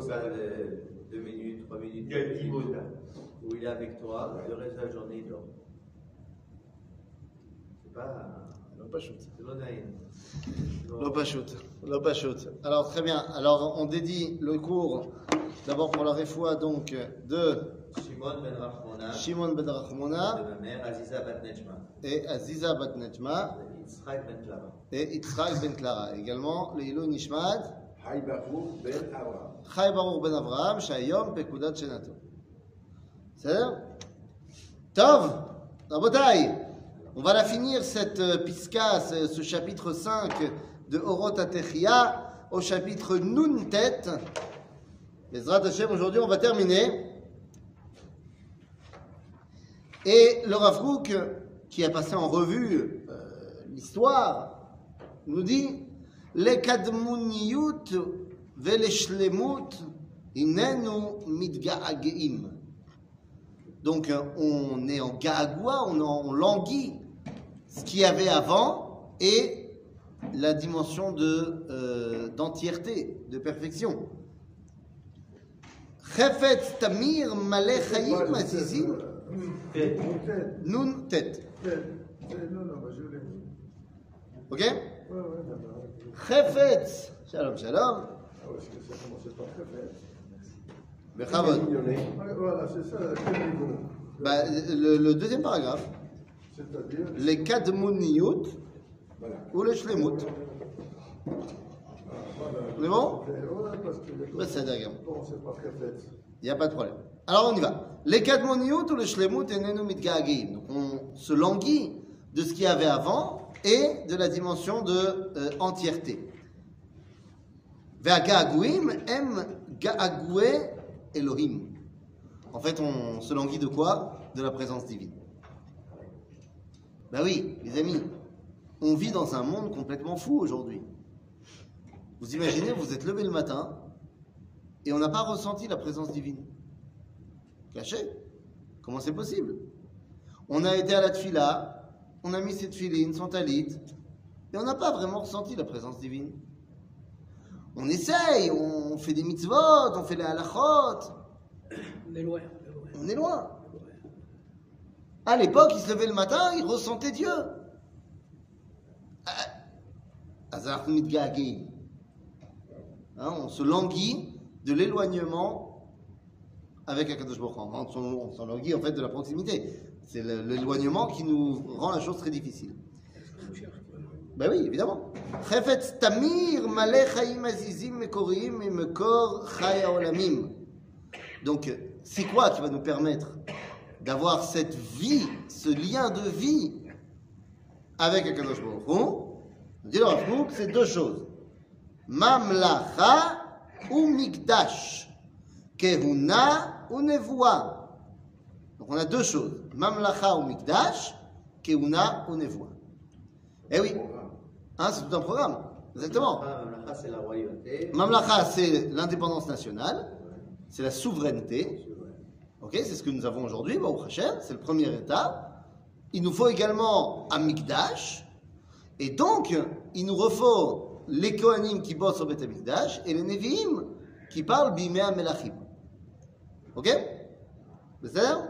ça, deux euh, minutes, trois minutes, il y a dix minutes, où il est avec toi, le reste de la journée, il dort. C'est pas. Alors très bien. Alors on dédie le cours d'abord pour la réfoua donc de Shimon ben Rachmona, ben Aziza ben et Aziza ben bat et Yitzhak ben Clara. Et Yitzhak Benklara également le Hilo Nishmat Chai Barour ben Avraham. Chai Barour ben Avraham, Shayom Bekudat Shenato. C'est-à-dire Tov, la bataille. On va la finir cette euh, pisca, ce, chapitre 5 de Horot Atechia, au chapitre Nuntet. Bezrat Hashem, aujourd'hui on va terminer. Et le Rav qui a passé en revue euh, l'histoire, nous dit לקדמוניות ולשלמות הננו מתגעגעים. Donc euh, on est en gaagua, on, en- on languit ce qu'il y avait avant et la dimension de, euh, d'entièreté, de perfection. חפץ תמיר מלא חיים עזיזים, כן. נון ט', כן, כן, לא, לא, אבל je l'ai. ok Ouais, ouais, Chefetz. Shalom, shalom. Ah ouais, c'est que ça commençait par Chefetz. Bechavod. Voilà, c'est ça, le, deuxième paragraphe. C'est-à-dire Les Kadmoniout voilà. ou les Shlemut. C'est bon C'est d'accord. Il n'y a pas de problème. Alors on y va. Les Kadmoniout ou les Shlemut et Nenu Mitgagim. Donc on se languit de ce qu'il y avait avant et de la dimension de euh, entièreté. Em Elohim. En fait, on se languit de quoi? De la présence divine. Ben oui, les amis, on vit dans un monde complètement fou aujourd'hui. Vous imaginez, vous êtes levé le matin et on n'a pas ressenti la présence divine. Caché Comment c'est possible? On a été à la tfila, on a mis cette filine, son talit, et on n'a pas vraiment ressenti la présence divine. On essaye, on fait des mitzvot, on fait les halachot, On est loin. on est loin. À l'époque, il se levait le matin, il ressentait Dieu. Ah. Hein, on se languit de l'éloignement avec Akadosh Baruch On s'en languit en fait de la proximité. C'est l'éloignement qui nous rend la chose très difficile. Ben oui, évidemment. Chefetz tamir malé chaim azizim mekorim et mekor chaya olamim. Donc, c'est quoi qui va nous permettre d'avoir cette vie, ce lien de vie avec Akadosh Baruch Hu? Dit le c'est deux choses. Mamlacha ou mikdash. Kehuna ou nevoa. Donc on a deux choses. Mamlacha ou Mikdash, Keuna ou Nevoa. Eh oui. Hein, c'est tout un programme. Exactement. Mamlacha, c'est la royauté. Mamlacha, c'est l'indépendance nationale. C'est la souveraineté. Ok, c'est ce que nous avons aujourd'hui, C'est le premier état. Il nous faut également un Mikdash. Et donc, il nous refaut les Kohanim qui bossent au Beth Mikdash et les Nevi'im qui parlent Bimea Melachim. Ok? C'est ça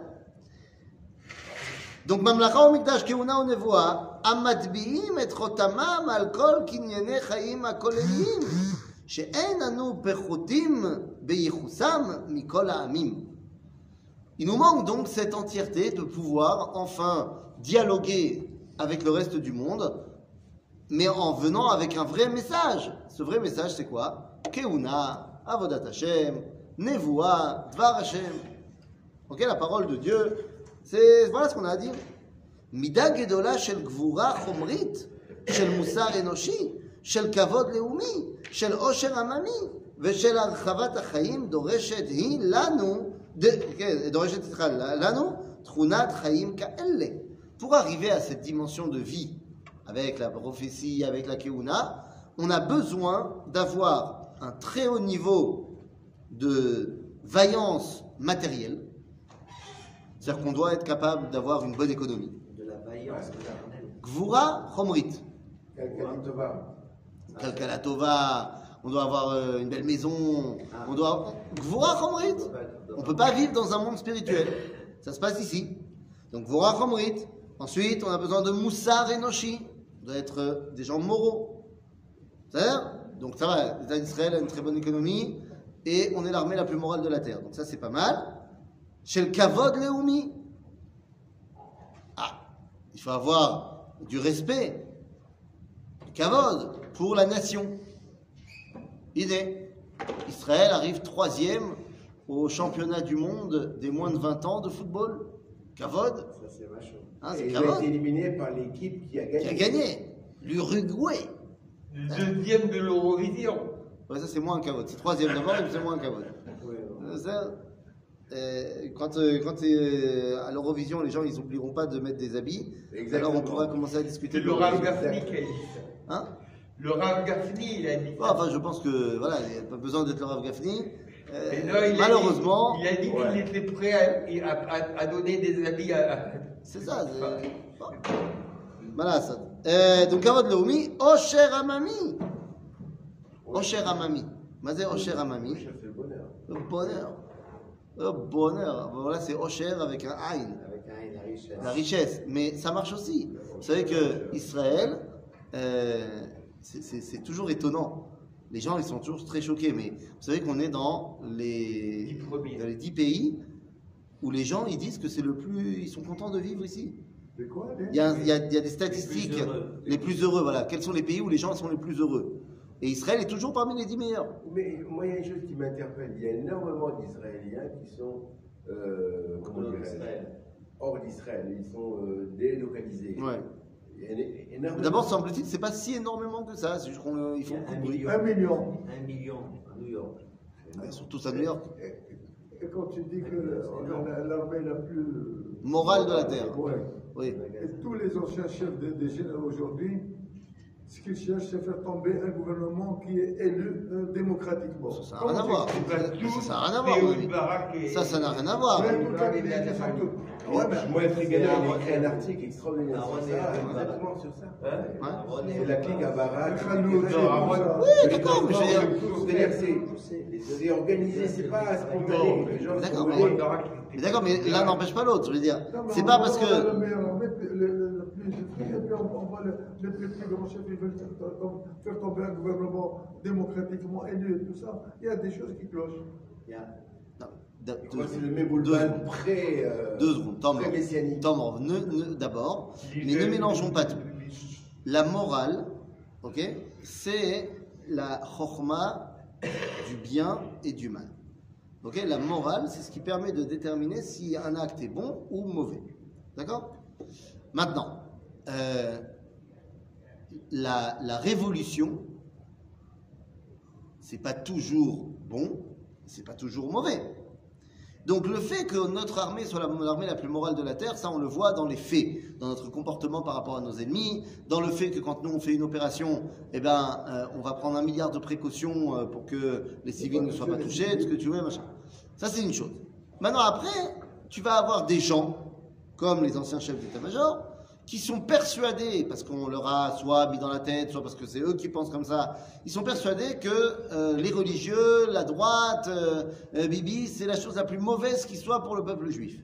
Donc ממלכה ומקדש, כהונה ונבואה, המטביעים את חותמם על כל קנייני חיים הכולליים, שאין אנו פחותים בייחוסם מכל העמים. Il nous manque donc cette entièreté de pouvoir enfin dialoguer avec le reste du monde, mais en venant avec un vrai message. Ce vrai message, c'est quoi Keuna, Avodat Hashem, Nevoa, Dvar Hashem. Ok, la parole de Dieu, c'est voilà ce qu'on a à dire. מידה גדולה של גבורה חומרית, של מוסר אנושי, של כבוד לאומי, של עושר עממי ושל הרחבת החיים דורשת היא לנו, ד, כן, דורשת סליחה, לנו תכונת חיים כאלה. Pour arriver à cette dimension de vie, avec la prophétie, avec la keuna, on a besoin d'avoir un très haut niveau de vaillance matérielle, c'est-à-dire qu'on doit être capable d'avoir une bonne économie. De la vaillance éternelle. Gvura chomrit. On doit avoir euh, une belle maison, Ah. on doit. Gvora Chomrit. On ne peut pas vivre dans un monde spirituel. Ça se passe ici. Donc, Gvora Chomrit. Ensuite, on a besoin de Moussar et Noshi. On doit être euh, des gens moraux. C'est-à-dire Donc, ça va. L'État d'Israël a une très bonne économie et on est l'armée la plus morale de la terre. Donc, ça, c'est pas mal. Chez le Kavod Leoumi. Ah, il faut avoir du respect, du Kavod pour la nation. Idée. Israël arrive troisième au championnat du monde des moins de 20 ans de football. Kavod, Ça, c'est vachement. hein, Et ont Kavod été éliminés par l'équipe qui a gagné. qui a gagné. L'Uruguay. Le deuxième de l'Eurovision. Ouais, ça c'est moins un Kavod. C'est troisième d'abord et puis c'est moins un Kavod. Oui, Euh, ça, quand euh, quand euh, à l'Eurovision, les gens ils oublieront pas de mettre des habits. Exactement. Alors on pourra commencer à discuter de le Rav. Gafni qui a dit ça. Hein? Le Rav Gafni, il a dit ça. Enfin, je pense que voilà, il n'y a pas besoin d'être le Rav Gafni. Euh, Et là, il a dit- malheureusement, il a dit qu'il Ouais. était prêt à, à- à- à donner des habits à. c'est ça. c'est- Voilà ça. Euh, donc Kavod Leoumi, Osher Amami. Osher Amami. Mazé Osher Amami. Ça, c'est le bonheur. Le bonheur. Voilà, c'est Osher avec un Aïn. Avec un, la richesse. La richesse. Mais ça marche aussi. Vous savez que Israël, euh, c'est- toujours étonnant. Les gens, ils sont toujours très choqués. Mais vous savez qu'on est dans les, dans les 10 pays où les gens, ils disent que c'est le plus. Ils sont contents de vivre ici. Quoi les- Il y a, il y a- il y a des statistiques. Les plus heureux. Les plus heureux, voilà. Quels sont les pays où les gens sont les plus heureux? Et Israël est toujours parmi les 10 meilleurs. Mais moi, il y a une chose qui m'interpelle. Il y a énormément d'Israéliens qui sont euh, comment Hors d'Israël. hors d'Israël. Ils sont euh, délocalisés. Ouais. D'abord, semble-t-il, c'est pas si énormément que ça. C'est juste qu'ils Il y font un million. Un million. Un million à New York. Ouais, Surtout à New York. Et, quand tu dis que on a l'armée la plus Morale de la terre. Ouais. Oui. Et tous les anciens chefs des, des généraux aujourd'hui, ce qu'ils cherchent, c'est faire tomber un gouvernement qui est élu euh, démocratiquement. Ça n'a rien à voir. Ça? N'a rien à voir. Ça, ça n'a rien à voir. Ouais, Moi, il a un- écrit un article extraordinaire sur ça, Barak. exactement sur ça. Aaron C'est et- la clique à ça. Oui, d'accord, mais je veux dire- C'est-à-dire, c'est- organisé, c'est pas spontané. D'accord, mais- l'un n'empêche pas l'autre. Je veux dire, c'est pas parce que. meilleur, on met le, le- le plus effrayé, et puis on, on voit le, chef, ils veulent faire, tom- faire tomber un gouvernement démocratiquement élu et tout ça. Il y a des choses qui clochent. Il y a- Non, c'est le pré. euh, Deux secondes. Tom. Tom, d'abord, mais ne mélangeons pas tout. La morale, ok, c'est la chorma du bien et du mal. Ok, la morale, c'est ce qui permet de déterminer si un acte est bon ou mauvais. D'accord? Maintenant, euh, la, la révolution, c'est pas toujours bon, c'est pas toujours mauvais. Donc le fait que notre armée soit la- l'armée la plus morale de la terre, ça on le voit dans les faits, dans notre comportement par rapport à nos ennemis, dans le fait que quand nous on fait une opération, eh ben euh, on va prendre un milliard de précautions euh, pour que les civils ne soient pas touchés, tout ce que tu veux, machin. Ça c'est une chose. Maintenant après, tu vas avoir des gens comme les anciens chefs d'état-major qui sont persuadés, parce qu'on leur a soit mis dans la tête, soit parce que c'est eux qui pensent comme ça, ils sont persuadés que euh, les religieux, la droite, euh, euh, Bibi, c'est la chose la plus mauvaise qui soit pour le peuple juif.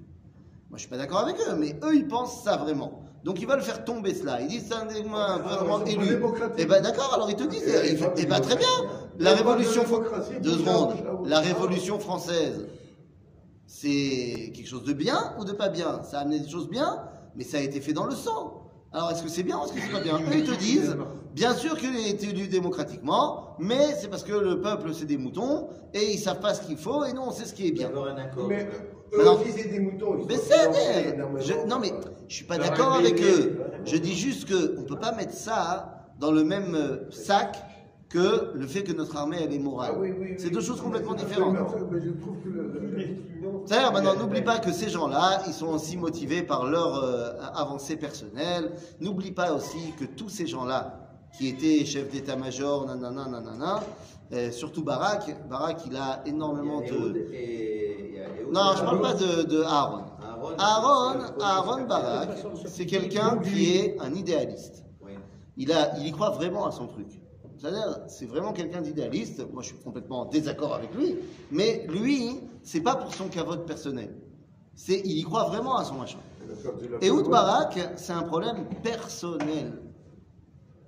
Moi, je suis pas d'accord avec eux, mais eux, ils pensent ça vraiment. Donc, ils veulent faire tomber cela. Ils disent c'est un, gouvernement pas élu. Eh ben, d'accord. Alors, ils te disent, eh, eh ben, très bien. La de révolution, démocratie, deux secondes. La révolution française, c'est quelque chose de bien ou de pas bien? Ça a amené des choses bien, mais ça a été fait dans le sang. Alors est-ce que c'est bien ou est-ce que c'est pas bien? Eux ils te disent, bien sûr qu'il a été élu démocratiquement, mais c'est parce que le peuple c'est des moutons et ils savent pas ce qu'il faut et nous on sait ce qui est bien. avoir un accord. Mais eux Alors- aussi, c'est des moutons. ils Mais sont c'est je- Non mais je suis pas d'accord avec eux. Je dis juste que on peut pas mettre ça dans le même euh, sac que le fait que notre armée elle est morale. Ah oui, oui, oui. C'est deux choses complètement différentes. Mais je trouve que le- maintenant, n'oublie pas que ces gens-là, ils sont aussi motivés par leur euh, avancée personnelle. N'oublie pas aussi que tous ces gens-là, qui étaient chefs d'état-major, nanana, nanana, euh, surtout Barak, Barak, il a énormément Il y a Ehud de... et- il y a Ehud Non, je parle pas de, de Aaron. Aaron, Aaron, Barak, c'est quelqu'un qui est un idéaliste. Il, a, il y croit vraiment à son truc. C'est vraiment quelqu'un d'idéaliste. Moi, je suis complètement en désaccord avec lui. Mais lui, c'est pas pour son cavote personnel. C'est, il y croit vraiment à son machin. Ehud Barak, c'est un problème personnel.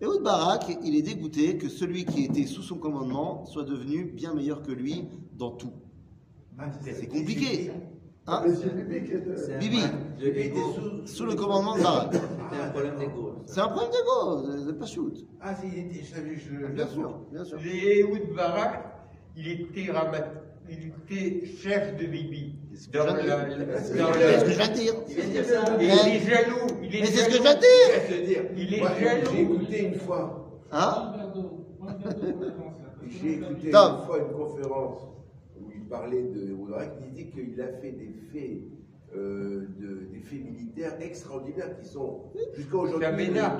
Ehud Barak, il est dégoûté que celui qui était sous son commandement soit devenu bien meilleur que lui dans tout. C'est compliqué. Hein Bibi l'ego. Sous le commandement de Barak. C'est un problème d'ego. C'est un problème d'ego, c'est pas shoot. Ah, c'est- il était, je savais, je Bien sûr, bien sûr. Barak, il était rabat, il était chef de Bibi. Dans C'est ce que je viens de dire. Il est jaloux. Il est Mais c'est ce que je viens de dire. Il est jaloux. J'ai écouté une fois, Hein j'ai écouté une fois une conférence où il parlait de Oudarak, il disait qu'il a fait des faits, euh, de- des faits militaires extraordinaires qui sont jusqu'à aujourd'hui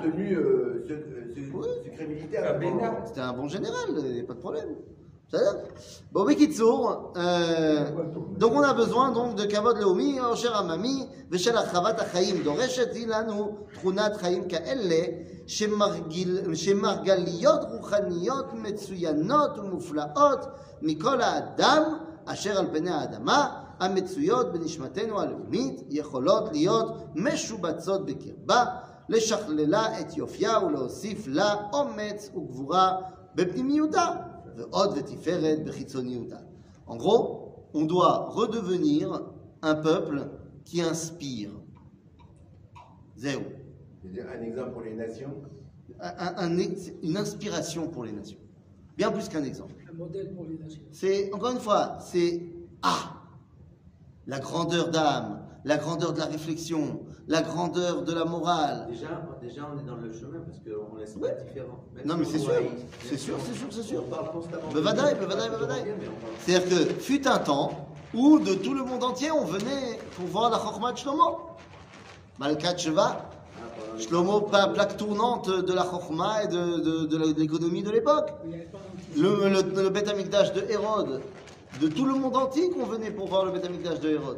tenus euh, sec- euh, Oui. secret militaire. C'était un bon général, il n'y a pas de problème בסדר? Bon, בקיצור, euh, donc on a besoin donc de כבוד לאומי, עושר עממי ושל הרחבת החיים. דורשת היא לנו תכונת חיים כאלה שמרגיל, שמרגליות רוחניות מצוינות ומופלאות מכל האדם אשר על פני האדמה המצויות בנשמתנו הלאומית יכולות להיות משובצות בקרבה לשכללה את יופייה ולהוסיף לה אומץ וגבורה בפנימיותה ועוד ותפארת בחיצוניותה. en gros, on doit redevenir un peuple qui inspire. Zéro. Un exemple pour les nations. Un- un- une inspiration pour les nations. Bien plus qu'un exemple. Un modèle pour les nations. C'est, encore une fois, c'est Ah La grandeur d'âme, la grandeur de la réflexion, la grandeur de la morale. Déjà, déjà, on est dans le chemin parce qu'on laisse pas différent. Même Non, mais c'est sûr. C'est sûr, c'est sûr, c'est sûr. On parle constamment. Bevadaï, bevadaï, bevadaï. C'est-à-dire que fut un temps où de tout le monde entier on venait pour voir la Chokhmah de Shlomo. Malkat Sheva, Ah, les- Shlomo, plaque tournante de la Chokhmah et de, de- de la- de l'économie de l'époque. Le, le, le Beth Amikdash de Hérode, de tout le monde entier qu'on venait pour voir le Beth Amikdash de Hérode.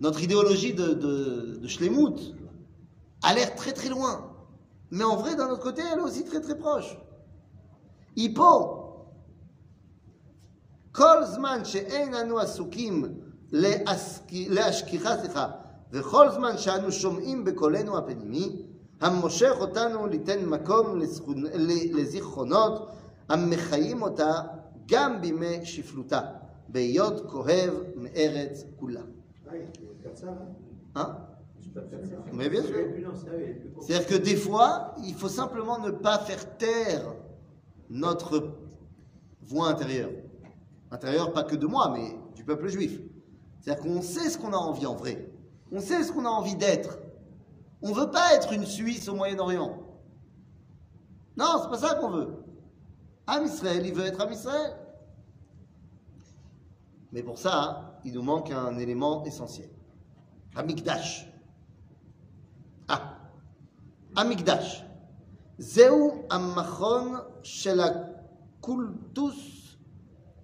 Notre idéologie de, de, de Shlemut a l'air très très loin. Mais en vrai, d'un autre côté, elle est aussi très très proche. Hippo, כל זמן שאין אנו עסוקים להשכ- להשכיחה, סליחה, וכל זמן שאנו שומעים בקולנו הפנימי, המושך אותנו ליתן מקום לזכונ- ל- לזיכרונות המחיים אותה גם בימי שפלותה, בהיות כואב מארץ כולה. Ah, hein. Mais bien sûr. C'est-à-dire que des fois, il faut simplement ne pas faire taire notre voix intérieure. Intérieure, pas que de moi, mais du peuple juif. C'est-à-dire qu'on sait ce qu'on a envie en vrai. On sait ce qu'on a envie d'être. On ne veut pas être une Suisse au Moyen-Orient. Non, c'est pas ça qu'on veut. Am Israël, il veut être Am Israël. Mais pour ça, il nous manque un élément essentiel. Amikdash. Ah. Amikdash. Zeu Ammachon Shelakultus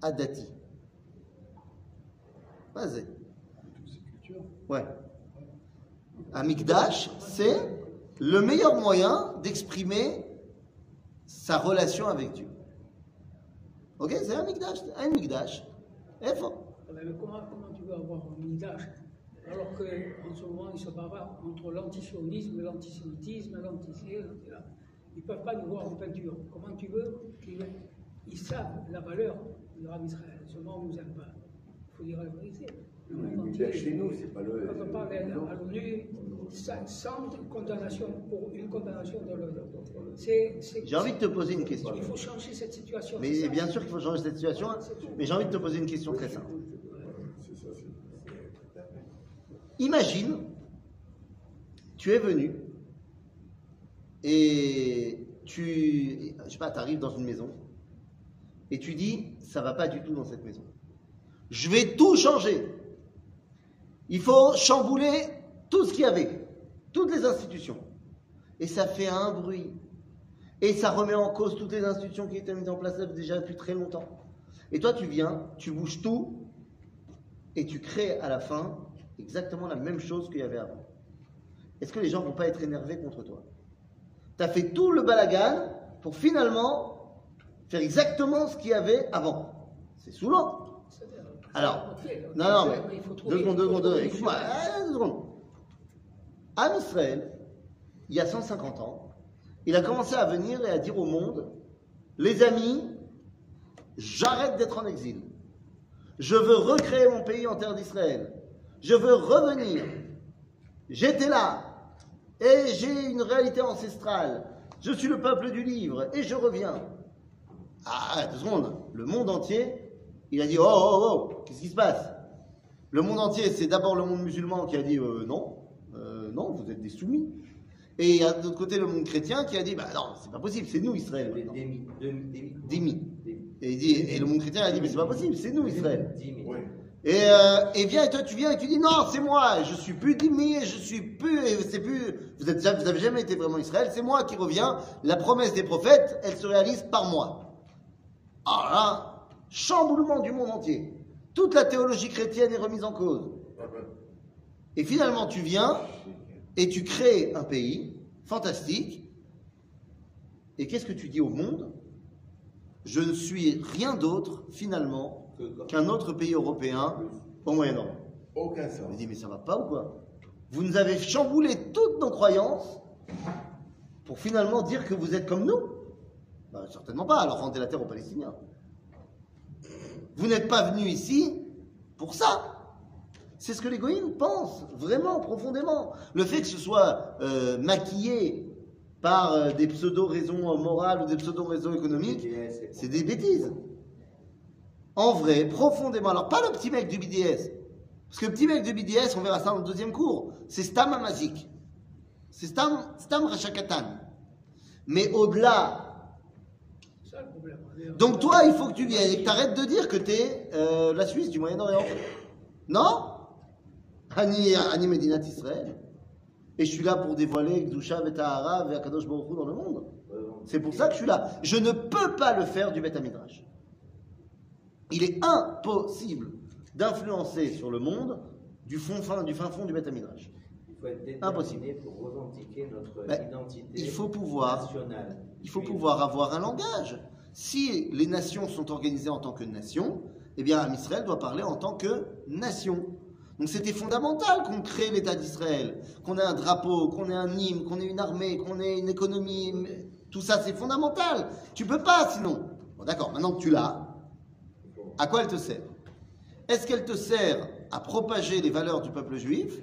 Adati. Vas-y. Ouais. Amikdash, c'est le meilleur moyen d'exprimer sa relation avec Dieu. Ok C'est un Mikdash. Un Et fort. Mais comment, comment tu veux avoir un Midrash alors qu'en ce moment, ils se bavarent entre l'antisionisme, l'antisémitisme, l'antisémitisme. Ils ne peuvent pas nous voir en peinture. Comment tu veux qu'ils ils savent la valeur de Rav Israël. Seulement, on ne nous aime pas. Il faut dire la vérité. Le Le monde Midrash entier- chez nous, c'est pas le- Quand on parle à à l'ONU, sans condamnation, pour une condamnation de l'ONU. J'ai envie de te poser une question. Il faut changer cette situation. Mais bien sûr qu'il faut changer cette situation, mais j'ai envie de te poser une question très simple. Imagine, tu es venu et tu, arrives dans une maison et tu dis, ça va pas du tout dans cette maison. Je vais tout changer. Il faut chambouler tout ce qu'il y avait, toutes les institutions. Et ça fait un bruit. Et ça remet en cause toutes les institutions qui étaient mises en place déjà depuis très longtemps. Et toi, tu viens, tu bouges tout, et tu crées à la fin exactement la même chose qu'il y avait avant. Est-ce que les gens vont pas être énervés contre toi? Tu as fait tout le balagan pour finalement faire exactement ce qu'il y avait avant. C'est saoulant. Alors, non, non, mais deux secondes, deux secondes, deux Écoute-moi, une ah, secondes. Israël, il y a 150 ans, il a commencé à venir et à dire au monde Les amis, j'arrête d'être en exil. Je veux recréer mon pays en terre d'Israël. Je veux revenir. J'étais là. Et j'ai une réalité ancestrale. Je suis le peuple du livre. Et je reviens. Ah, deux secondes. Le monde entier, il a dit Oh, oh, oh, qu'est-ce qui se passe? Le monde entier, c'est d'abord le monde musulman qui a dit euh, Non, euh, non, vous êtes des soumis. Et il y a de l'autre côté le monde chrétien qui a dit Bah non, c'est pas possible, c'est nous Israël. Démis. Demi. Démis. Démis. Démis. Et, il dit, et le monde chrétien a dit Mais c'est pas possible, c'est nous Israël. Et, euh, et viens, et toi tu viens et tu dis non, c'est moi, je suis plus d'Imi, je suis plus, c'est plus, vous êtes, vous avez jamais été vraiment Israël, c'est moi qui reviens, la promesse des prophètes, elle se réalise par moi. Ah là, chamboulement du monde entier. Toute la théologie chrétienne est remise en cause. Et finalement tu viens et tu crées un pays fantastique. Et qu'est-ce que tu dis au monde? Je ne suis rien d'autre finalement qu'un autre pays européen au Moyen-Orient. Aucun sens. me dis, mais ça va pas ou quoi? Vous nous avez chamboulé toutes nos croyances pour finalement dire que vous êtes comme nous Ben, Certainement pas, alors rendez la terre aux Palestiniens. Vous n'êtes pas venus ici pour ça. C'est ce que les goïms pensent, vraiment, profondément. Le fait que ce soit euh, maquillé par euh, des pseudo-raisons morales ou des pseudo-raisons économiques, c'est des bêtises. En vrai, profondément. Alors, pas le petit mec du BDS. Parce que le petit mec du BDS, on verra ça dans le deuxième cours, c'est Stam Amazik. C'est Stam, Stam Rachakatan. Mais au-delà. C'est ça le problème. Donc, toi, il faut que tu viennes et que tu arrêtes de dire que tu es la Suisse du Moyen-Orient. Non? Ani, Ani Medinat Israël. Et je suis là pour dévoiler Gdusha, Vetahara, Akadosh Baruch Hu dans le monde. C'est pour ça que je suis là. Je ne peux pas le faire du Beth Midrash. Il est impossible d'influencer sur le monde du, fond, fin, du fin fond du Beth Midrash. Il faut être Impossible. pour revendiquer notre Ben, identité il faut pouvoir- nationale. Il faut pouvoir avoir un langage. Si les nations sont organisées en tant que nation, eh bien, Israël doit parler en tant que nation. Donc c'était fondamental qu'on crée l'État d'Israël, qu'on ait un drapeau, qu'on ait un hymne, qu'on ait une armée, qu'on ait une économie. Tout ça, c'est fondamental. Tu peux pas sinon. Bon, D'accord, maintenant que tu l'as, à quoi elle te sert? Est-ce qu'elle te sert à propager les valeurs du peuple juif?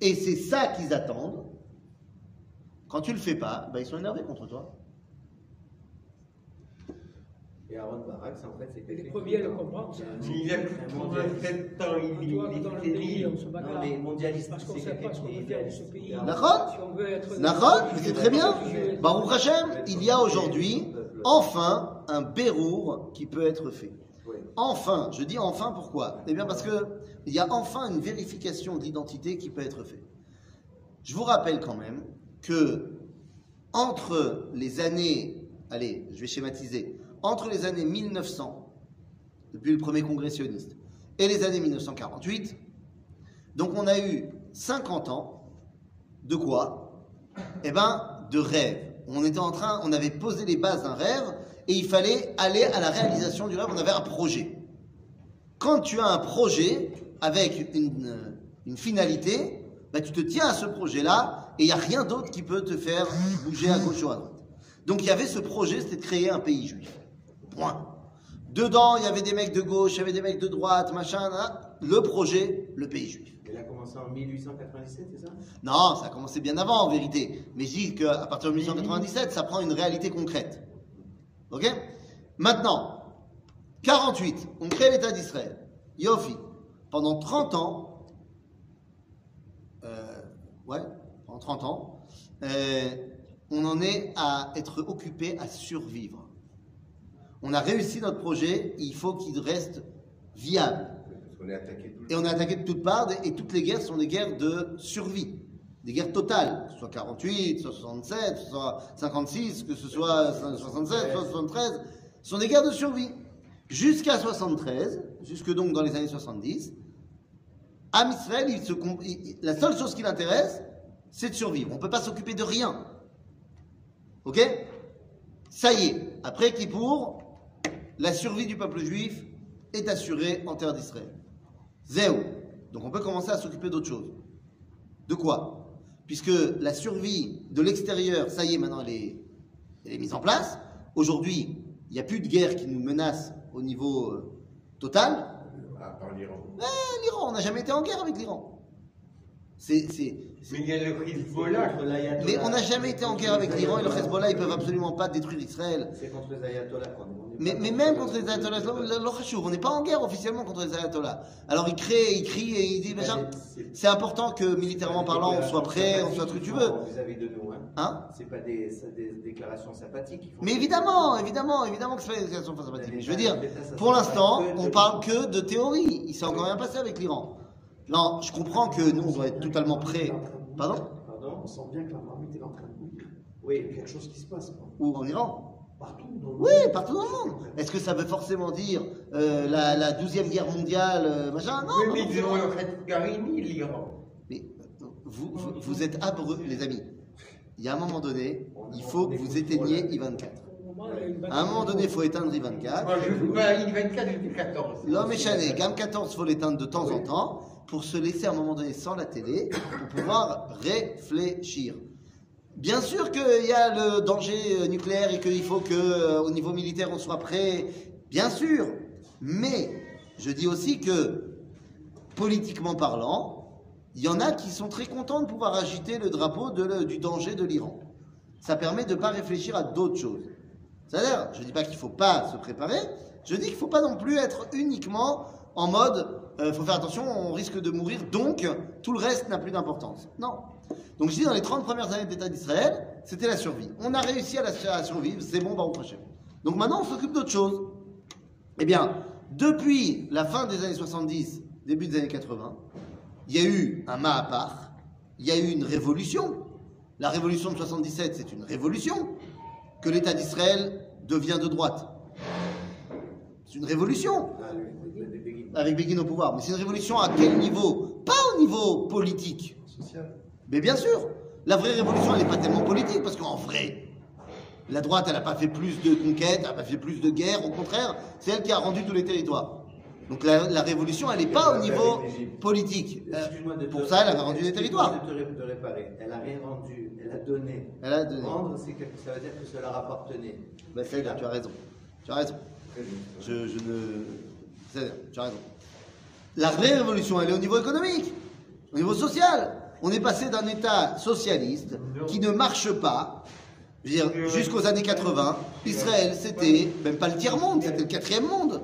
Et c'est ça qu'ils attendent. Quand tu le fais pas, ben, ils sont énervés contre toi. Et Aaron Barak, c'est en fait, c'est les premiers à le comprendre. Il a plus de 87 ans, il, Toi, il dans le était pays, on libre. se Non, mais mondialiste, Parce qu'on c'est ne sait quelqu'un pas ce qu'on qui veut est ce pays. Nahon, mais c'est très bien. Baruch Hashem, il y a aujourd'hui enfin un bérour qui peut être fait. Enfin, je dis enfin pourquoi Eh bien parce que il y a enfin une vérification d'identité qui peut être faite. Je vous rappelle quand même que entre les années, allez, je vais schématiser, entre les années 1900, depuis le premier congrès sioniste, et les années 1948, donc on a eu 50 ans de quoi? Eh ben, de rêve. On était en train, on avait posé les bases d'un rêve et il fallait aller à la réalisation du rêve. On avait un projet. Quand tu as un projet avec une, une finalité, ben, tu te tiens à ce projet-là et il n'y a rien d'autre qui peut te faire bouger à gauche ou à droite. Donc il y avait ce projet, c'était de créer un pays juif. Point. Dedans, il y avait des mecs de gauche, il y avait des mecs de droite, machin. là. Le projet, le pays juif. Il a commencé en 1897, c'est ça? Non, ça a commencé bien avant en vérité. Mais je dis qu'à partir de 1897, ça prend une réalité concrète. Ok? Maintenant, 48, on crée l'État d'Israël. Yofi. Pendant 30 ans, euh, ouais, pendant 30 ans, euh, on en est à être occupé à survivre. On a réussi notre projet, il faut qu'il reste viable. Est attaqué Et on est attaqué de toutes parts, et toutes les guerres sont des guerres de survie, des guerres totales, soit 48, soit 67, soit 56, que ce soit 67, soit 73, ce sont des guerres de survie. Jusqu'à 73, jusque donc dans les années 70, Am Israël, la seule chose qui l'intéresse, c'est de survivre. On ne peut pas s'occuper de rien. Ok? Ça y est, après Kippour, la survie du peuple juif est assurée en terre d'Israël. Zéro. Donc on peut commencer à s'occuper d'autre chose. De quoi? Puisque la survie de l'extérieur, ça y est, maintenant elle est, elle est mise en place. Aujourd'hui, il n'y a plus de guerre qui nous menace au niveau euh, total. Ah, par l'Iran. Eh, L'Iran, on n'a jamais été en guerre avec l'Iran. C'est, c'est- Mais il y a le Hezbollah. Contre l'ayatollah. Mais on n'a jamais été en guerre avec l'Iran et le Hezbollah, ils peuvent absolument pas détruire Israël. C'est contre les ayatollahs qu'on Mais, mais même contre les ayatollahs, on n'est pas en guerre officiellement contre les ayatollahs. Alors il crée, il crie et il dit, machin. C'est- C'est important que militairement parlant, on soit prêt, on soit ce que tu veux. Vis-à-vis de nous, hein. Hein C'est pas des, des déclarations sympathiques. Mais évidemment, évidemment, évidemment que c'est pas une déclaration sympathique. Mais je veux dire, pour l'instant, on parle que de théorie. Il s'est encore rien passé avec l'Iran. Non, je comprends que nous, on doit être totalement prêts. Pardon Pardon On sent bien que la marmite est en train de bouillir. Oui. Il y a quelque chose qui se passe. quoi. Ou en Iran Partout dans le Oui, monde. partout dans le monde. Est-ce que ça veut forcément dire euh, la, 12e guerre mondiale, euh, machin? Non, Oui, non, mais ils ont le fait Garini, l'Iran. Mais euh, vous, vous, vous êtes abreux, les amis. Il y a un moment donné, il faut que vous éteigniez I24. Au moment, il y a une À un moment donné, il faut éteindre I24. Moi, je joue pas à I24, j'étais 14. L'homme est chané. Gamme 14, faut l'éteindre de temps en temps pour se laisser à un moment donné sans la télé pour pouvoir réfléchir. Bien sûr qu'il y a le danger euh, nucléaire et qu'il faut que euh, au niveau militaire on soit prêt. Bien sûr. Mais je dis aussi que politiquement parlant, il y en a qui sont très contents de pouvoir agiter le drapeau du danger de l'Iran. Ça permet de ne pas réfléchir à d'autres choses. C'est-à-dire, je ne dis pas qu'il ne faut pas se préparer, je dis qu'il ne faut pas non plus être uniquement en mode, il faut faire attention, on risque de mourir, donc tout le reste n'a plus d'importance. Non. Donc je dis, dans les 30 premières années d'État d'Israël, c'était la survie. On a réussi à, la, à survivre, c'est bon, Baruch Hashem. Donc maintenant, on s'occupe d'autre chose. Eh bien, depuis la fin des années 70, début des années 80, il y a eu un Mahapar, il y a eu une révolution. La révolution de 77, c'est une révolution que l'État d'Israël devient de droite. C'est une révolution Avec Begin au pouvoir. Mais c'est une révolution à quel niveau? Pas au niveau politique. Social. Mais bien sûr, la vraie révolution, elle n'est pas tellement politique, parce qu'en vrai, la droite, elle n'a pas fait plus de conquêtes, elle n'a pas fait plus de guerres, au contraire, c'est elle qui a rendu tous les territoires. Donc la, la révolution, elle n'est pas au niveau politique. Euh, te- pour ça, elle avait rendu des territoires. de te ré- de réparer. Elle a rien rendu, elle a donné. Elle a donné. Rendre, c'est que ça veut dire que ça leur appartenait. Bah, c'est là, tu as raison. Tu as raison. Je, je ne. C'est- Tu as raison. La vraie révolution, elle est au niveau économique, au niveau social. On est passé d'un État socialiste qui ne marche pas, je veux dire, jusqu'aux années 80. Israël, c'était même pas le tiers-monde, c'était le quatrième monde.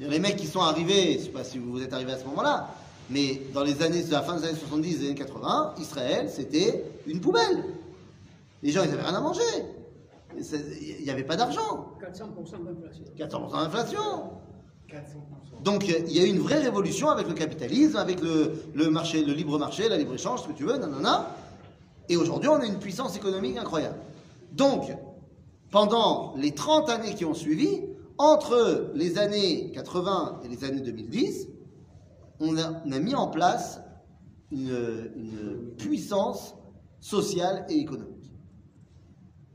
Les mecs qui sont arrivés, je sais pas si vous êtes arrivés à ce moment-là, mais dans les années, à la fin des années 70 et des années 80, Israël, c'était une poubelle. Les gens, ils avaient rien à manger. Il n'y avait pas d'argent. 400% d'inflation. 14% d'inflation. 400%. Donc il y a eu une vraie révolution avec le capitalisme, avec le, le marché, le libre marché, la libre échange, ce que tu veux, nanana. Et aujourd'hui, on a une puissance économique incroyable. Donc, pendant les 30 années qui ont suivi, entre les années 80 et les années 2010, on a, on a mis en place une, une puissance sociale et économique.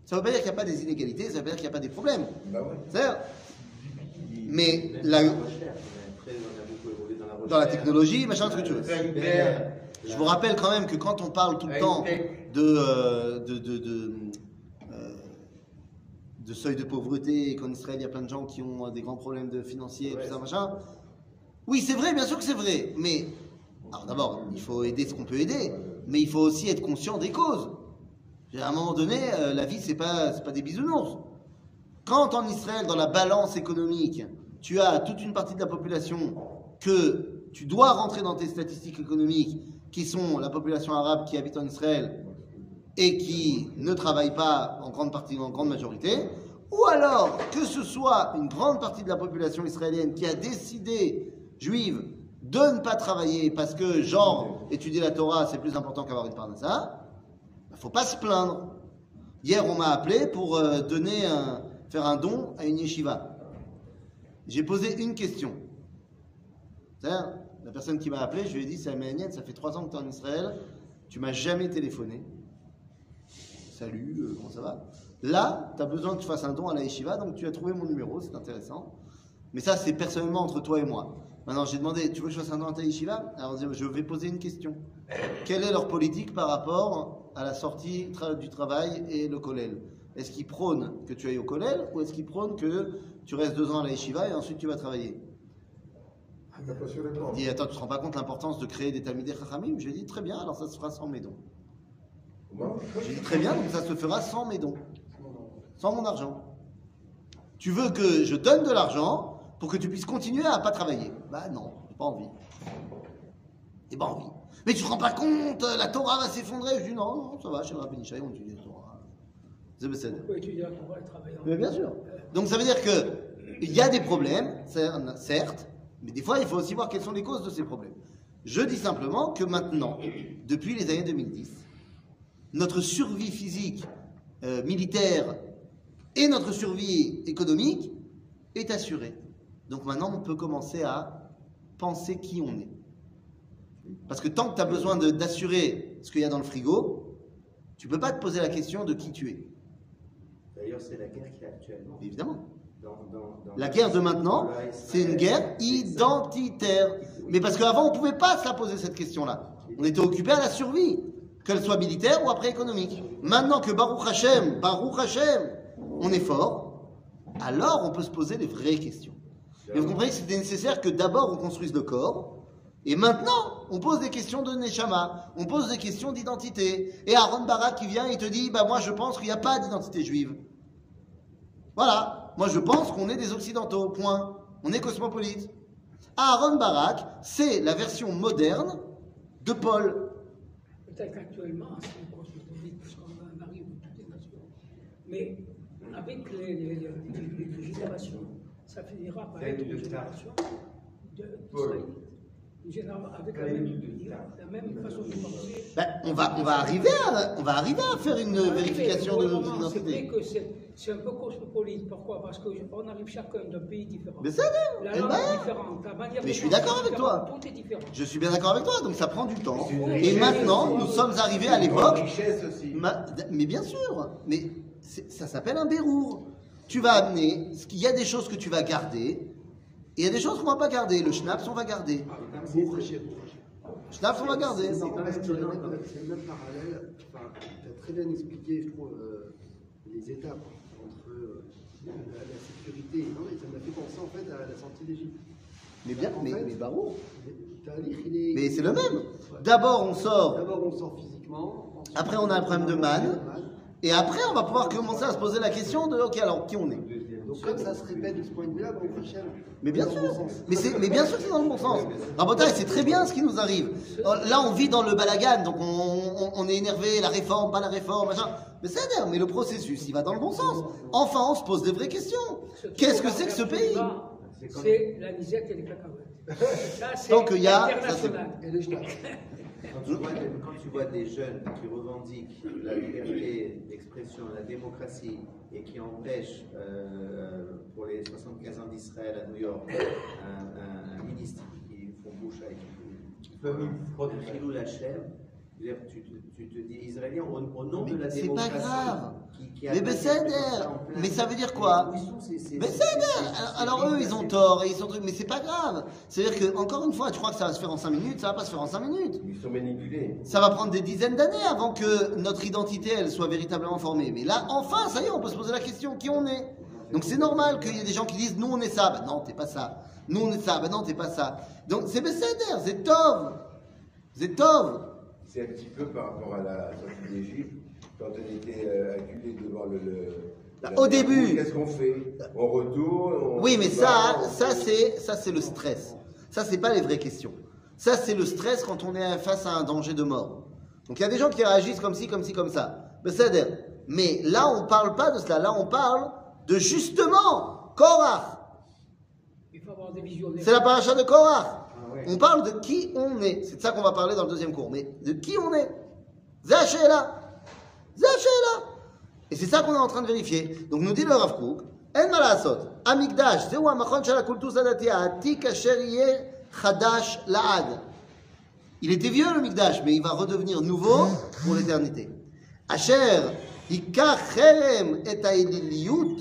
Ça ne veut pas dire qu'il n'y a pas des inégalités, ça veut pas dire qu'il n'y a pas des problèmes. Bah ouais. Mais la, dans la recherche, on a- après, on a beaucoup évolué dans la recherche. dans la technologie, machin, ce que tu veux. Je vous rappelle quand même que quand on parle tout le temps de, euh, de, de, de, euh, de seuil de pauvreté et qu'en Israël il y a plein de gens qui ont des grands problèmes de financiers, tout ça, machin. Oui, c'est vrai, bien sûr que c'est vrai. Mais, alors d'abord, il faut aider ce qu'on peut aider, mais il faut aussi être conscient des causes. À un moment donné, euh, la vie, c'est pas, pas des bisounours. Quand en Israël, dans la balance économique, tu as toute une partie de la population que tu dois rentrer dans tes statistiques économiques, qui sont la population arabe qui habite en Israël et qui ne travaille pas en grande partie, en grande majorité, ou alors que ce soit une grande partie de la population israélienne qui a décidé, juive, de ne pas travailler parce que, genre, étudier la Torah, c'est plus important qu'avoir une parnassa, il faut pas se plaindre. Hier, on m'a appelé pour euh, donner un- faire un don à une yeshiva. J'ai posé une question. La personne qui m'a appelé, je lui ai dit, c'est Amélienne, ça fait trois ans que tu es en Israël, tu m'as jamais téléphoné. Salut, euh, comment ça va? Là, tu as besoin que tu fasses un don à la yeshiva, donc tu as trouvé mon numéro, c'est intéressant. Mais ça, c'est personnellement entre toi et moi. Maintenant, j'ai demandé, tu veux que je fasse un don à ta yeshiva? Alors, je vais poser une question. Quelle est leur politique par rapport à la sortie du travail et le kollel? Est-ce qu'ils prônent que tu ailles au kollel ou est-ce qu'ils prônent que tu restes deux ans à la yeshiva et ensuite tu vas travailler Il répondre. Il dit, attends, tu te rends pas compte l'importance de créer des talmidei chachamim J'ai dit, très bien, alors ça se fera sans mes dons. J'ai dit, très bien, donc ça se fera sans mes dons. Sans mon argent. Tu veux que je donne de l'argent pour que tu puisses continuer à pas travailler? Bah non, j'ai pas envie. J'ai pas envie. Mais tu te rends pas compte, la Torah va s'effondrer. Je dis, non, non, ça va, chez le Rabbi Nishai, on la Torah. C'est étudier Mais bien sûr. Donc ça veut dire que il y a des problèmes, cer- certes, mais des fois il faut aussi voir quelles sont les causes de ces problèmes. Je dis simplement que maintenant, depuis les années 2010, notre survie physique, euh, militaire et notre survie économique est assurée. Donc maintenant on peut commencer à penser qui on est. Parce que tant que tu as besoin d'assurer ce qu'il y a dans le frigo, tu peux pas te poser la question de qui tu es. D'ailleurs, c'est la guerre qui est actuellement. Évidemment. Dans- dans- dans- La guerre de maintenant, c'est une guerre identitaire. Mais parce qu'avant, on ne pouvait pas se la poser cette question-là. On était occupé à la survie, qu'elle soit militaire ou après économique. Maintenant que Baruch Hashem, Baruch Hashem, on est fort, alors on peut se poser les vraies questions. Mais vous comprenez que c'était nécessaire que d'abord on construise le corps, et maintenant on pose des questions de Neshama, on pose des questions d'identité. Et Aaron Barak qui vient, il te dit, bah moi je pense qu'il n'y a pas d'identité juive. Voilà, moi je pense qu'on est des occidentaux, point. On est cosmopolites. Aaron Barak, c'est la version moderne de Paul. Peut-être qu'actuellement, c'est cosmopolite, parce qu'on arrive de toutes les nations. Mais avec les, les- les- les- les générations, ça finira par être une génération de génération avec la même, la même façon de penser. Ben, on, va, on, va arriver à, on va arriver à faire une vérification de le moment, C'est vrai identité. que c'est c'est un peu cosmopolite. Pourquoi? Parce qu'on arrive chacun d'un pays différent. Mais ça, La langue ben, est différente, la manière mais de je suis d'accord avec toi. différente, Tout est différent. Je suis bien d'accord avec toi, donc ça prend du temps. Et maintenant, nous sommes arrivés à l'époque. richesse aussi. Ma- Mais bien sûr, mais ça s'appelle un bérour. Tu vas amener, il y a des choses que tu vas garder, et il y a des choses qu'on va pas garder. Le schnapps, on va garder. Schnapps, on va garder. C'est le quand même. le parallèle. Enfin, tu as très bien expliqué, je trouve, euh, les étapes entre euh, la, la sécurité. Non, mais ça m'a fait penser en fait à la sortie d'Égypte. Mais bien, mais, mais Tahalif, il est- Mais c'est le même. D'abord, on sort, D'abord, on sort physiquement. ensuite, Après, on a le problème de man. man. et après, on va pouvoir commencer à se poser la question de, ok, alors qui on est? Donc, comme ça se répète de ce point de vue-là, Mais bien sûr, bon mais, c'est- mais bien sûr que c'est dans le bon sens. Rabotai, c'est très bien ce qui nous arrive. Là, on vit dans le balagan, donc on, on- on est énervé, la réforme, pas la réforme, machin. Mais c'est mais le processus, il va dans le bon sens. Enfin, on se pose des vraies questions. Qu'est-ce que c'est que ce pays? C'est la misette et les cacahuètes. Tant qu'il y a-. Et. Quand tu, vois, des- quand tu vois des jeunes qui revendiquent la liberté d'expression, la démocratie, et qui empêchent, euh, pour les 75 ans d'Israël à New York, un, un- un ministre qui font bouche avec Lachem, je veux dire, tu, te- tu te dis israélien au, au nom de Mais la c'est pas démocratie. grave. qui- qui Mais Besséder. Mais ça veut dire quoi c'est- Alors eux, ils ont tort et ils sont trucs, mais c'est pas grave. C'est-à-dire que encore une fois, tu crois que ça va se faire en 5 minutes, ça va pas se faire en 5 minutes. Ils sont manipulés. Ça va prendre des dizaines d'années avant que notre identité, elle soit véritablement formée. Mais là, enfin, ça y est, on peut se poser la question qui on est? Donc c'est normal qu'il y ait des gens qui disent nous on est ça, bah non t'es pas ça. Nous on est ça, bah non t'es pas ça. Donc c'est Besséder, c'est Tov, c'est Tov. C'est un petit peu par rapport à la sortie d'Égypte, quand on était euh, acculé devant le. au début. Qu'est-ce qu'on fait? On retourne on Oui, mais ça, on- ça c'est, ça c'est le stress. Ça c'est pas les vraies questions. Ça c'est le stress quand on est face à un danger de mort. Donc il y a des gens qui réagissent comme ci, comme ci, comme ça. Mais là on parle pas de cela. Là on parle de justement Korach. C'est la paracha de Korach. Ah ouais. On parle de qui on est. C'est de ça qu'on va parler dans le deuxième cours. Mais de qui on est. Zachela. Zachela. Et c'est ça qu'on est en train de vérifier. Donc nous dit le Rav Kook, אין מה לעשות, המקדש זהו המכון של הקולטוס הדתי העתיק אשר יהיה חדש לעד. Il était vieux le מקדש, mais il va redevenir nouveau pour l'éternité. אשר ייקח חרם את האליליות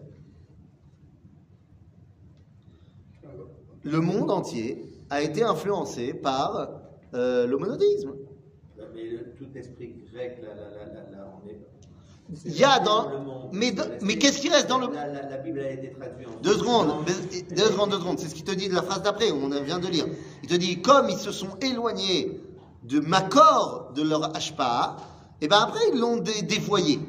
Le monde entier a été influencé par euh, le monothéisme. Mais le- tout esprit grec, là, là, là, là, là, on est. Il y a dans- mais dans- L'esprit- mais qu'est-ce qui reste dans le- La, la- la Bible a été traduite en Deux secondes, deux deux secondes, deux secondes. C'est ce qu'il te dit de la phrase d'après, on vient de lire. Il te dit, comme ils se sont éloignés de Makor, de leur Ashpa, et ben après ils l'ont dé- dévoyé.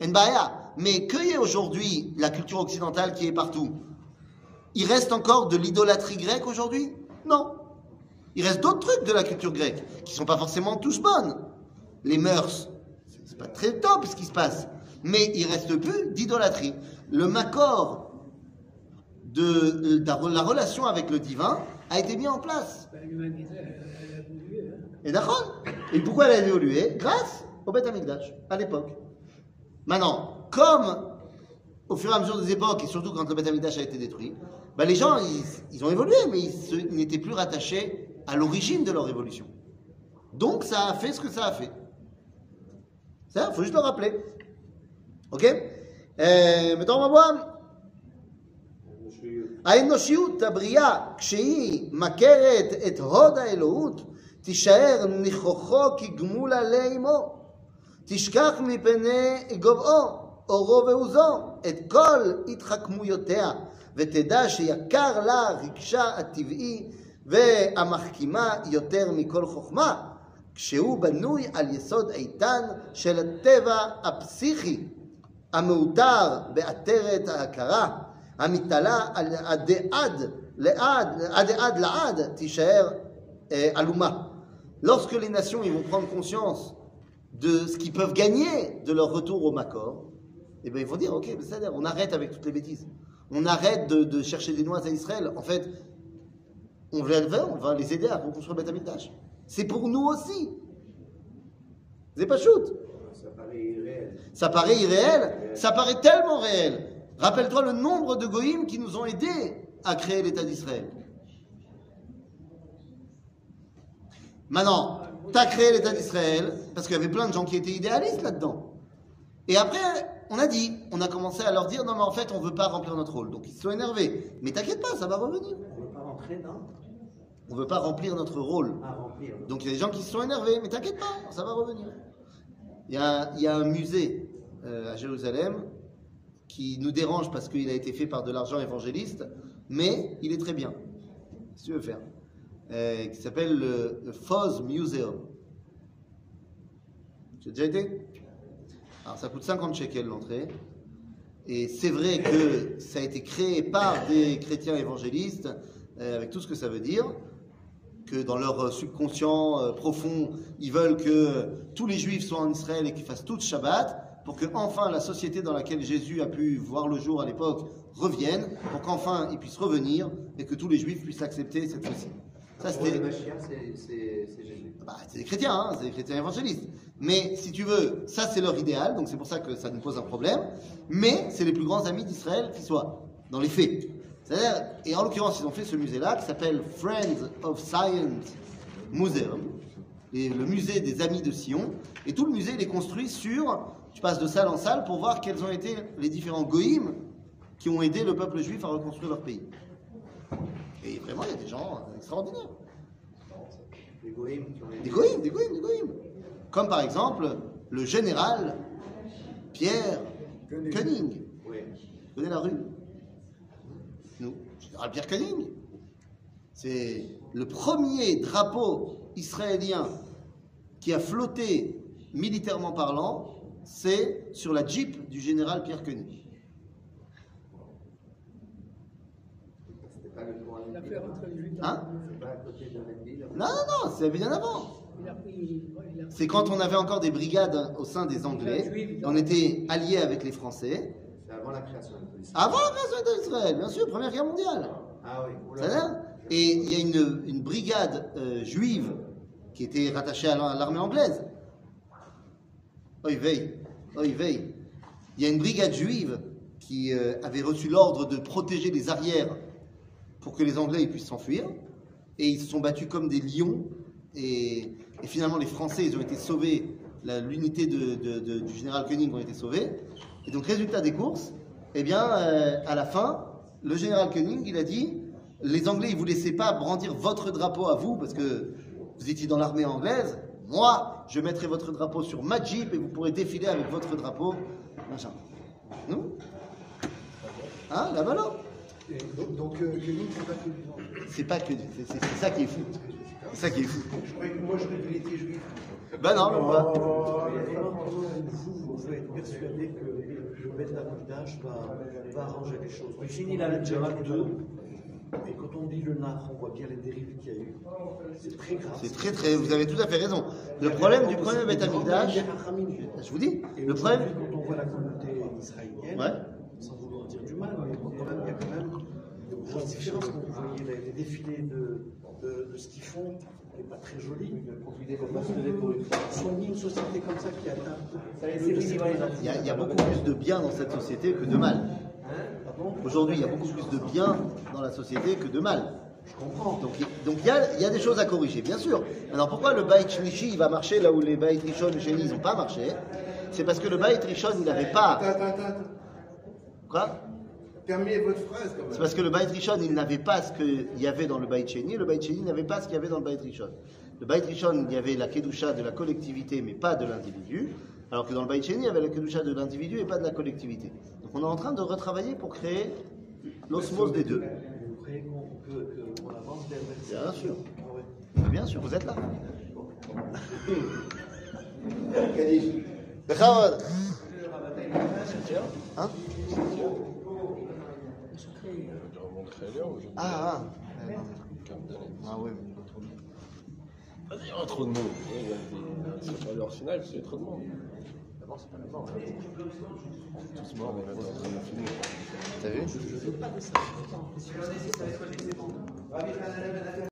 Nbaya. Mais qu'il y ait aujourd'hui la culture occidentale qui est partout, il reste encore de l'idolâtrie grecque aujourd'hui? Non. Il reste d'autres trucs de la culture grecque qui sont pas forcément tous bonnes. Les mœurs, c'est pas très top ce qui se passe. Mais il reste plus d'idolâtrie. Le Makor de, de la la relation avec le divin a été mis en place. Et d'accord Et pourquoi elle a évolué? Grâce au Beth Amikdash, à l'époque. Maintenant, comme au fur et à mesure des époques, et surtout quand le Beth Amikdash a été détruit, ben les gens, ils, ils ont évolué, mais ils se- ils n'étaient plus rattachés à l'origine de leur évolution. Donc ça a fait ce que ça a fait. Ça, il faut juste le rappeler. Ok Euh, Maintenant, on va voir. האנושיות הבריאה, כשהיא מכרת את הוד האלוהות, תישאר נכוחו כגמול עלי אמו. תשכח מפני גובהו, אורו ועוזו, את כל התחכמויותיה, ותדע שיקר לה רגשה הטבעי והמחכימה יותר מכל חוכמה, כשהוא בנוי על יסוד איתן של הטבע הפסיכי, המעוטר בעטרת ההכרה, המתעלה על עד עד לעד, עד עד לעד, תישאר euh, עלומה. Lorsque les nations ils vont prendre conscience de ce qu'ils peuvent gagner de leur retour au Makor, eh ben ils vont dire ok, c'est-à-dire on arrête avec toutes les bêtises. On arrête de, de chercher des noix à Israël. En fait, on va, on va les aider à reconstruire Beth Amikdash. C'est pour nous aussi. C'est pas shoot. Ça paraît irréel. Ça paraît irréel, ça paraît tellement réel. Rappelle-toi le nombre de goïms qui nous ont aidés à créer l'État d'Israël. Maintenant, tu as créé l'État d'Israël parce qu'il y avait plein de gens qui étaient idéalistes là-dedans. Et après, on a dit, on a commencé à leur dire non mais en fait on veut pas remplir notre rôle. Donc ils se sont énervés. Mais t'inquiète pas, ça va revenir. On ne veut pas rentrer dans On veut pas remplir notre rôle. remplir. Donc il y a des gens qui se sont énervés, mais t'inquiète pas, ça va revenir. Il y a, il y a un musée euh, à Jérusalem qui nous dérange parce qu'il a été fait par de l'argent évangéliste, mais il est très bien, si tu veux faire, euh, qui s'appelle le, le Foz Museum. Tu as déjà été? Alors ça coûte 50 shekels l'entrée, et c'est vrai que ça a été créé par des chrétiens évangélistes, euh, avec tout ce que ça veut dire, que dans leur subconscient euh, profond, ils veulent que tous les juifs soient en Israël et qu'ils fassent tous Shabbat, pour que enfin la société dans laquelle Jésus a pu voir le jour à l'époque revienne, pour qu'enfin il puisse revenir et que tous les juifs puissent l'accepter cette fois-ci. Ça, c'était. le Mashiach, c'est- c'est c'est Jésus. Bah, c'est des chrétiens, hein, c'est des chrétiens évangélistes. Mais si tu veux, ça c'est leur idéal, donc c'est pour ça que ça nous pose un problème. Mais c'est les plus grands amis d'Israël qui soient, dans les faits. C'est-à-dire, et en l'occurrence, ils ont fait ce musée-là qui s'appelle Friends of Science Museum, et le musée des amis de Sion. Et tout le musée, il est construit sur, tu passes de salle en salle pour voir quels ont été les différents goïms qui ont aidé le peuple juif à reconstruire leur pays. Et vraiment, il y a des gens euh, extraordinaires. Des goïms, des goïms, des goïms. Comme par exemple le général Pierre Koenig. Oui. Vous connaissez la rue? Général Pierre Koenig. C'est le premier drapeau israélien qui a flotté militairement parlant, c'est sur la Jeep du général Pierre Koenig. C'était pas le coin Il a fait rentrer les juifs dans Hein Non, non, non, c'est bien avant. Il il C'est quand on avait encore des brigades au sein des Anglais. On était alliés avec les Français. C'est avant la création de police. Avant la création d'Israël, bien sûr, Première Guerre mondiale. Ah oui, va Et il y a une, une brigade euh, juive qui était rattachée à la- à l'armée anglaise. Vey, oy vey. Il y a une brigade juive qui euh, avait reçu l'ordre de protéger les arrières pour que les Anglais puissent s'enfuir. Et ils se sont battus comme des lions. Et, finalement, les Français, ils ont été sauvés. L'unité du général Koenig ont été sauvés. Et donc, résultat des courses, eh bien, euh, à la fin, le général Koenig, il a dit les Anglais, ils vous laissaient pas brandir votre drapeau à vous parce que vous étiez dans l'armée anglaise. Moi, je mettrai votre drapeau sur ma Jeep et vous pourrez défiler avec votre drapeau. Machin. Nous? Hein? La ballon? Et donc, donc euh, c'est pas que du vent. C'est pas que. C'est ça qui est fou. C'est ça qui est fou. Je croyais que moi, je qu'il était juif. Ben non, même pas. Vous, vous êtes persuadé que le Beth Amikdash va, va arranger les choses. On finit la Lectura 2, et quand on dit le Nar, on voit bien les dérives qu'il y a eu. C'est très grave. C'est très très. Vous avez tout à fait raison. Le problème du premier Beth Amikdash, je vous dis, Et le problème. quand on voit la communauté israélienne, Ouais. sans vouloir dire du mal, mais quand même, il y a Quand vous voyez les, les défilés de, de, de ce qu'ils font, n'est pas très joli. Soigner une société comme ça qui atteint. Il y, a, il y a beaucoup plus de bien dans cette société que de mal. Pardon? Aujourd'hui, il y a beaucoup plus de bien dans la société que de mal. Je comprends. Donc, il- donc il, y a, il y a des choses à corriger, bien sûr. Alors pourquoi le Baït Shlishi il va marcher là où les Baït Rishon et Sheni n'ont pas marché? C'est parce que le Baït Rishon il n'avait pas. Quoi? Terminez votre phrase quand C'est parce que le Baït Rishon il n'avait pas ce qu'il y avait dans le Baït Sheni, le Baït Sheni n'avait pas ce qu'il y avait dans le Baït Rishon. Le Baït Rishon il y avait la Kedusha de la collectivité mais pas de l'individu, alors que dans le Baït Sheni il y avait la Kedusha de l'individu et pas de la collectivité. Donc on est en train de retravailler pour créer l'osmose des deux. Vous croyez qu'on peut qu'on avance vers vers ça Bien sûr. Bien sûr, vous êtes là. Hein? Ah, ah. Ah oui, mais il y a trop de monde. Vas-y, il y aura trop de des- C'est pas l'heure finale, c'est trop de monde. D'abord, c'est pas la mort. Tous morts, mais maintenant, on a fini. T'as vu?